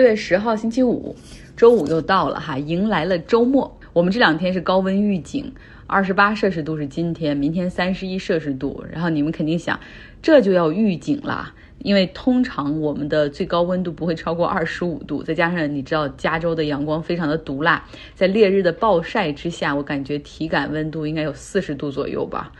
六月十号星期五，周五又到了哈，迎来了周末。我们这两天是高温预警，二十八摄氏度是今天，明天三十一摄氏度。然后你们肯定想，这就要预警啦，因为通常我们的最高温度不会超过二十五度，再加上你知道加州的阳光非常的毒辣，在烈日的暴晒之下，我感觉体感温度应该有四十度左右吧。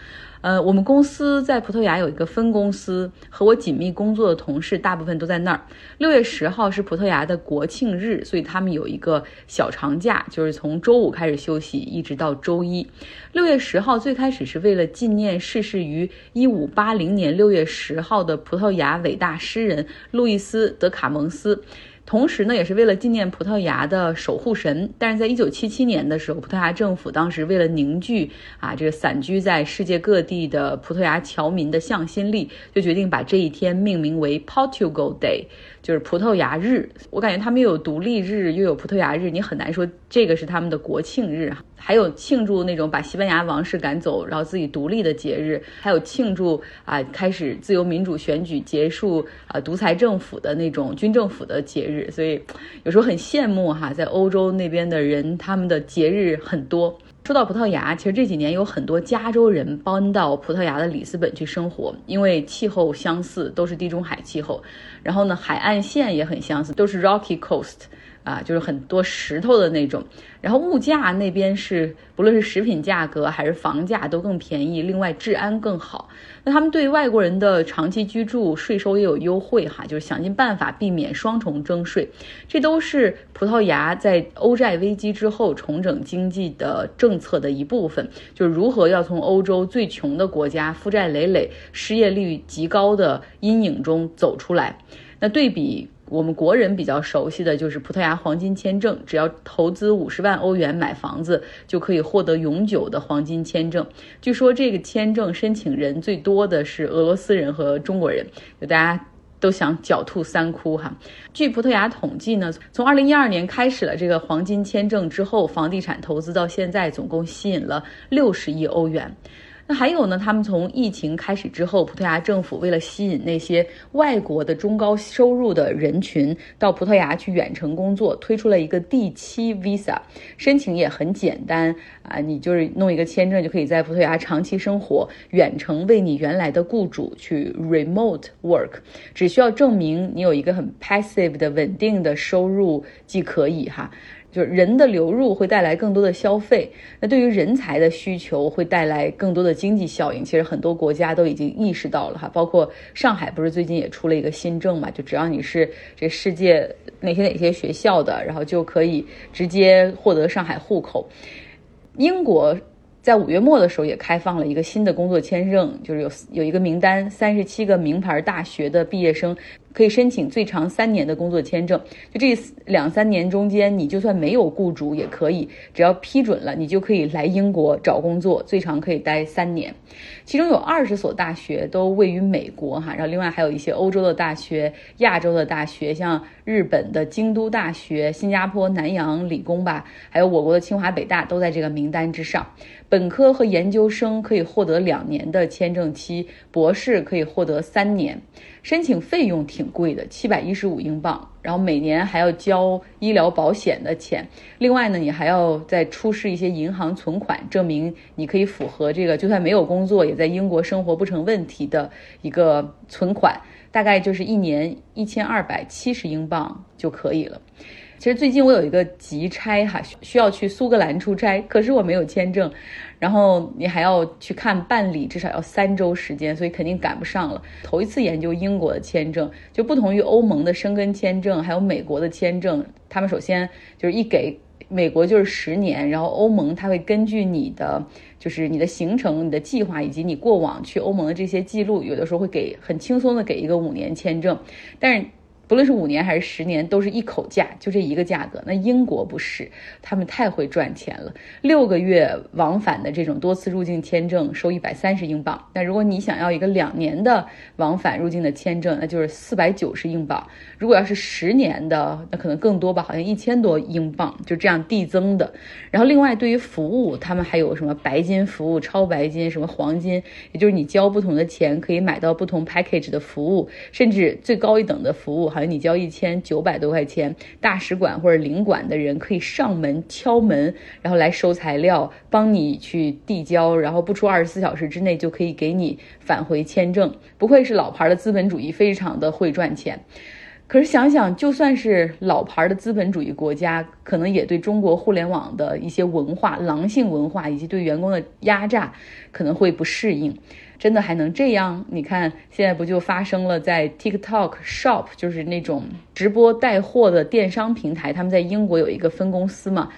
呃，我们公司在葡萄牙有一个分公司，和我紧密工作的同事大部分都在那儿。六月十号是葡萄牙的国庆日，所以他们有一个小长假，就是从周五开始休息，一直到周一。六月十号最开始是为了纪念逝世于一五八零年六月十号的葡萄牙伟大诗人路易斯·德卡蒙斯。同时呢，也是为了纪念葡萄牙的守护神。但是在一九七七年的时候，葡萄牙政府当时为了凝聚啊这个散居在世界各地的葡萄牙侨民的向心力，就决定把这一天命名为 Portugal Day。就是葡萄牙日，我感觉他们又有独立日，又有葡萄牙日，你很难说这个是他们的国庆日。还有庆祝那种把西班牙王室赶走，然后自己独立的节日，还有庆祝啊开始自由民主选举，结束啊独裁政府的那种军政府的节日。所以有时候很羡慕哈，在欧洲那边的人，他们的节日很多。说到葡萄牙，其实这几年有很多加州人搬到葡萄牙的里斯本去生活，因为气候相似，都是地中海气候。然后呢，海岸线也很相似，都是 Rocky Coast。啊，就是很多石头的那种，然后物价那边是不论是食品价格还是房价都更便宜，另外治安更好。那他们对外国人的长期居住税收也有优惠哈，就是想尽办法避免双重征税。这都是葡萄牙在欧债危机之后重整经济的政策的一部分，就是如何要从欧洲最穷的国家、负债累累、失业率极高的阴影中走出来。那对比。我们国人比较熟悉的就是葡萄牙黄金签证，只要投资五十万欧元买房子，就可以获得永久的黄金签证。据说这个签证申请人最多的是俄罗斯人和中国人，就大家都想狡兔三窟哈。据葡萄牙统计呢，从二零一二年开始了这个黄金签证之后，房地产投资到现在总共吸引了六十亿欧元。那还有呢？他们从疫情开始之后，葡萄牙政府为了吸引那些外国的中高收入的人群到葡萄牙去远程工作，推出了一个第七 Visa，申请也很简单啊，你就是弄一个签证就可以在葡萄牙长期生活，远程为你原来的雇主去 remote work，只需要证明你有一个很 passive 的稳定的收入即可以哈。就是人的流入会带来更多的消费，那对于人才的需求会带来更多的经济效应。其实很多国家都已经意识到了哈，包括上海不是最近也出了一个新政嘛？就只要你是这世界哪些哪些学校的，然后就可以直接获得上海户口。英国。在五月末的时候，也开放了一个新的工作签证，就是有有一个名单，三十七个名牌大学的毕业生可以申请最长三年的工作签证。就这两三年中间，你就算没有雇主也可以，只要批准了，你就可以来英国找工作，最长可以待三年。其中有二十所大学都位于美国哈，然后另外还有一些欧洲的大学、亚洲的大学，像日本的京都大学、新加坡南洋理工吧，还有我国的清华北大都在这个名单之上。本科和研究生可以获得两年的签证期，博士可以获得三年。申请费用挺贵的，七百一十五英镑，然后每年还要交医疗保险的钱。另外呢，你还要再出示一些银行存款，证明你可以符合这个，就算没有工作，也在英国生活不成问题的一个存款，大概就是一年一千二百七十英镑就可以了。其实最近我有一个急差哈，需要去苏格兰出差，可是我没有签证，然后你还要去看办理，至少要三周时间，所以肯定赶不上了。头一次研究英国的签证，就不同于欧盟的生根签证，还有美国的签证，他们首先就是一给美国就是十年，然后欧盟它会根据你的就是你的行程、你的计划以及你过往去欧盟的这些记录，有的时候会给很轻松的给一个五年签证，但是。不论是五年还是十年，都是一口价，就这一个价格。那英国不是，他们太会赚钱了。六个月往返的这种多次入境签证收一百三十英镑，那如果你想要一个两年的往返入境的签证，那就是四百九十英镑。如果要是十年的，那可能更多吧，好像一千多英镑，就这样递增的。然后另外对于服务，他们还有什么白金服务、超白金、什么黄金，也就是你交不同的钱可以买到不同 package 的服务，甚至最高一等的服务哈。你交一千九百多块钱，大使馆或者领馆的人可以上门敲门，然后来收材料，帮你去递交，然后不出二十四小时之内就可以给你返回签证。不愧是老牌的资本主义，非常的会赚钱。可是想想，就算是老牌的资本主义国家，可能也对中国互联网的一些文化、狼性文化以及对员工的压榨，可能会不适应。真的还能这样？你看，现在不就发生了在 TikTok Shop，就是那种直播带货的电商平台，他们在英国有一个分公司嘛。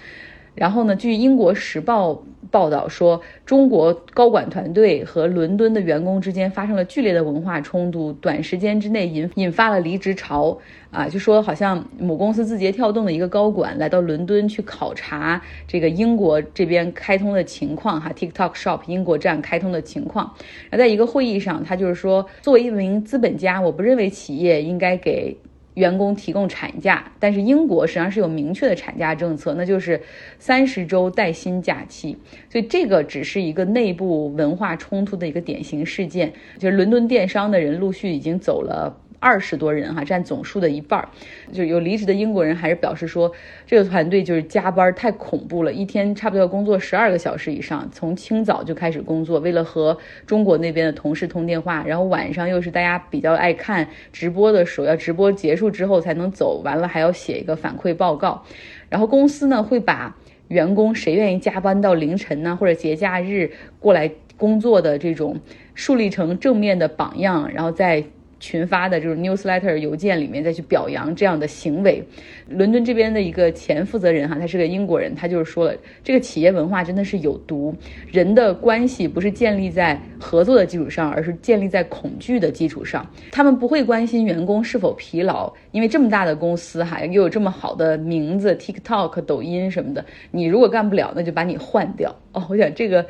然后呢？据英国时报报道说，中国高管团队和伦敦的员工之间发生了剧烈的文化冲突，短时间之内引引发了离职潮。啊，就说好像母公司字节跳动的一个高管来到伦敦去考察这个英国这边开通的情况，哈，TikTok Shop 英国站开通的情况。那在一个会议上，他就是说，作为一名资本家，我不认为企业应该给。员工提供产假，但是英国实际上是有明确的产假政策，那就是三十周带薪假期。所以这个只是一个内部文化冲突的一个典型事件，就是伦敦电商的人陆续已经走了。二十多人哈，占总数的一半儿，就有离职的英国人还是表示说，这个团队就是加班太恐怖了，一天差不多要工作十二个小时以上，从清早就开始工作，为了和中国那边的同事通电话，然后晚上又是大家比较爱看直播的时候，要直播结束之后才能走，完了还要写一个反馈报告，然后公司呢会把员工谁愿意加班到凌晨呢，或者节假日过来工作的这种树立成正面的榜样，然后再。群发的这种 newsletter 邮件里面再去表扬这样的行为，伦敦这边的一个前负责人哈，他是个英国人，他就是说了，这个企业文化真的是有毒，人的关系不是建立在合作的基础上，而是建立在恐惧的基础上。他们不会关心员工是否疲劳，因为这么大的公司哈，又有这么好的名字，TikTok、抖音什么的，你如果干不了，那就把你换掉。哦，我想这个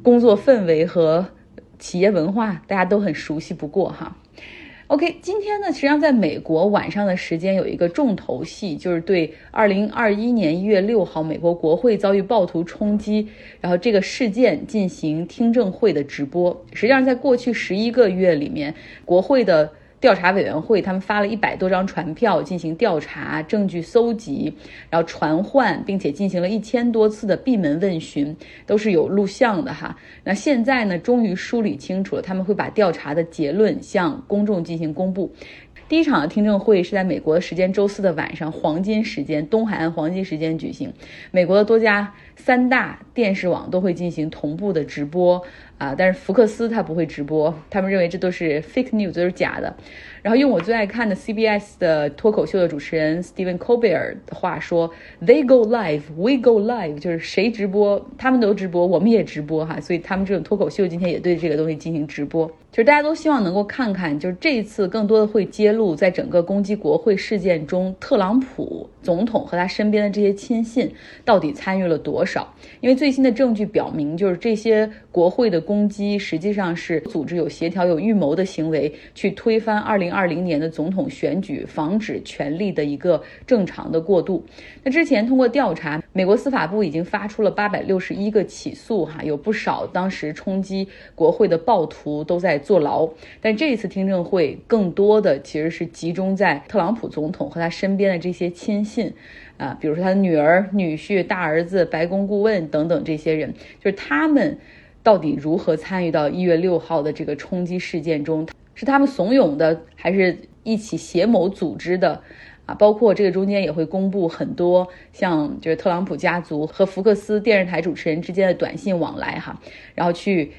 工作氛围和企业文化大家都很熟悉不过哈。OK，今天呢，实际上在美国晚上的时间有一个重头戏，就是对二零二一年一月六号美国国会遭遇暴徒冲击，然后这个事件进行听证会的直播。实际上，在过去十一个月里面，国会的。调查委员会他们发了一百多张传票进行调查、证据搜集，然后传唤，并且进行了一千多次的闭门问询，都是有录像的哈。那现在呢，终于梳理清楚了，他们会把调查的结论向公众进行公布。第一场听证会是在美国的时间周四的晚上黄金时间，东海岸黄金时间举行。美国的多家三大电视网都会进行同步的直播。啊，但是福克斯他不会直播，他们认为这都是 fake news，都是假的。然后用我最爱看的 CBS 的脱口秀的主持人 Stephen Colbert 的话说：“They go live, we go live。”就是谁直播，他们都直播，我们也直播哈。所以他们这种脱口秀今天也对这个东西进行直播。就是大家都希望能够看看，就是这一次更多的会揭露，在整个攻击国会事件中，特朗普总统和他身边的这些亲信到底参与了多少？因为最新的证据表明，就是这些国会的攻击实际上是组织有协调、有预谋的行为，去推翻二零二零年的总统选举，防止权力的一个正常的过渡。那之前通过调查，美国司法部已经发出了八百六十一个起诉，哈，有不少当时冲击国会的暴徒都在。坐牢，但这一次听证会更多的其实是集中在特朗普总统和他身边的这些亲信，啊，比如说他的女儿、女婿、大儿子、白宫顾问等等这些人，就是他们到底如何参与到一月六号的这个冲击事件中？是他们怂恿的，还是一起协谋组织的？啊，包括这个中间也会公布很多像就是特朗普家族和福克斯电视台主持人之间的短信往来哈，然后去。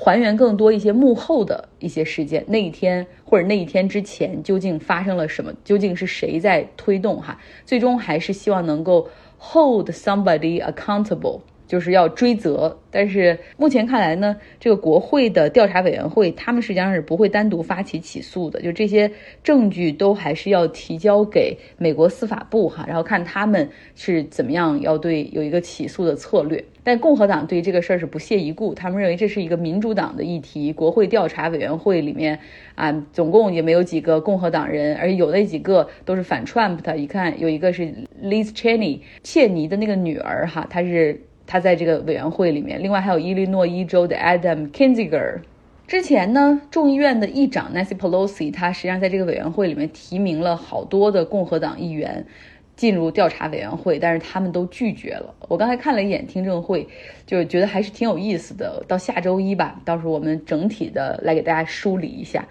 还原更多一些幕后的一些事件，那一天或者那一天之前究竟发生了什么？究竟是谁在推动？哈，最终还是希望能够 hold somebody accountable。就是要追责，但是目前看来呢，这个国会的调查委员会，他们实际上是不会单独发起起诉的，就这些证据都还是要提交给美国司法部哈，然后看他们是怎么样要对有一个起诉的策略。但共和党对这个事儿是不屑一顾，他们认为这是一个民主党的议题，国会调查委员会里面啊，总共也没有几个共和党人，而有那几个都是反 Trump 的。一看有一个是 Liz Cheney，切尼的那个女儿哈，她是。他在这个委员会里面，另外还有伊利诺伊州的 Adam Kinziger 之前呢，众议院的议长 Nancy Pelosi，他实际上在这个委员会里面提名了好多的共和党议员进入调查委员会，但是他们都拒绝了。我刚才看了一眼听证会，就觉得还是挺有意思的。到下周一吧，到时候我们整体的来给大家梳理一下。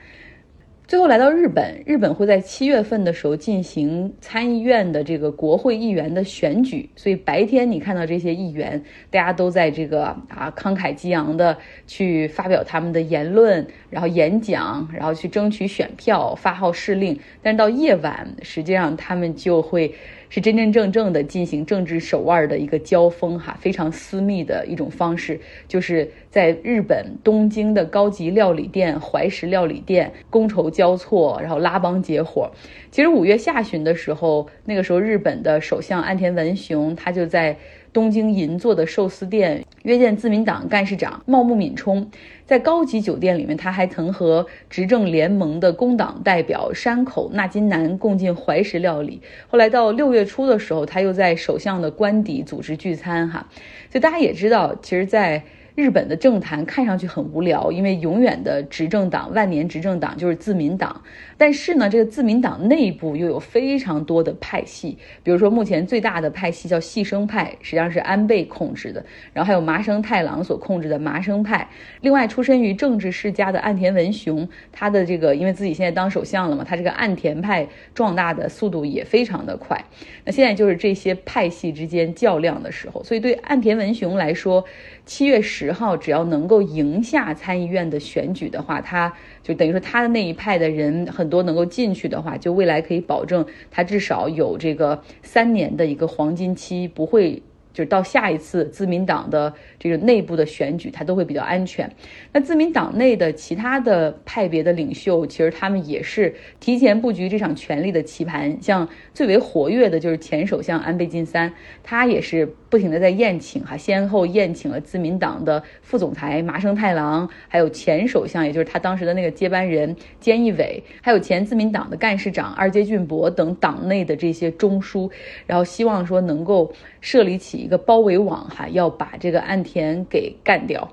最后来到日本，日本会在七月份的时候进行参议院的这个国会议员的选举，所以白天你看到这些议员，大家都在这个啊慷慨激昂的去发表他们的言论，然后演讲，然后去争取选票，发号施令。但是到夜晚，实际上他们就会。是真真正正的进行政治手腕的一个交锋，哈，非常私密的一种方式，就是在日本东京的高级料理店怀石料理店觥筹交错，然后拉帮结伙。其实五月下旬的时候，那个时候日本的首相岸田文雄他就在。东京银座的寿司店约见自民党干事长茂木敏充，在高级酒店里面，他还曾和执政联盟的工党代表山口纳金男共进怀石料理。后来到六月初的时候，他又在首相的官邸组织聚餐，哈。所以大家也知道，其实，在日本的政坛看上去很无聊，因为永远的执政党、万年执政党就是自民党。但是呢，这个自民党内部又有非常多的派系，比如说目前最大的派系叫细生派，实际上是安倍控制的；然后还有麻生太郎所控制的麻生派。另外，出身于政治世家的岸田文雄，他的这个因为自己现在当首相了嘛，他这个岸田派壮大的速度也非常的快。那现在就是这些派系之间较量的时候，所以对岸田文雄来说，七月十号只要能够赢下参议院的选举的话，他。就等于说，他的那一派的人很多能够进去的话，就未来可以保证他至少有这个三年的一个黄金期，不会。就是到下一次自民党的这个内部的选举，他都会比较安全。那自民党内的其他的派别的领袖，其实他们也是提前布局这场权力的棋盘。像最为活跃的就是前首相安倍晋三，他也是不停的在宴请哈，先后宴请了自民党的副总裁麻生太郎，还有前首相，也就是他当时的那个接班人菅义伟，还有前自民党的干事长二阶俊博等党内的这些中枢，然后希望说能够设立起。一个包围网哈，要把这个岸田给干掉。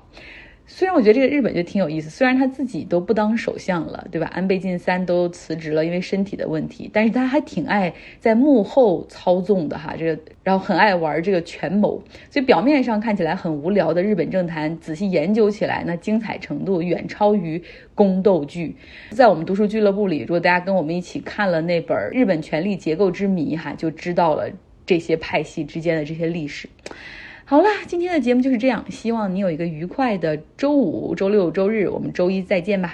虽然我觉得这个日本就挺有意思，虽然他自己都不当首相了，对吧？安倍晋三都辞职了，因为身体的问题，但是他还挺爱在幕后操纵的哈，这个然后很爱玩这个权谋，所以表面上看起来很无聊的日本政坛，仔细研究起来，那精彩程度远超于宫斗剧。在我们读书俱乐部里，如果大家跟我们一起看了那本《日本权力结构之谜》哈，就知道了。这些派系之间的这些历史，好啦，今天的节目就是这样。希望你有一个愉快的周五、周六、周日，我们周一再见吧。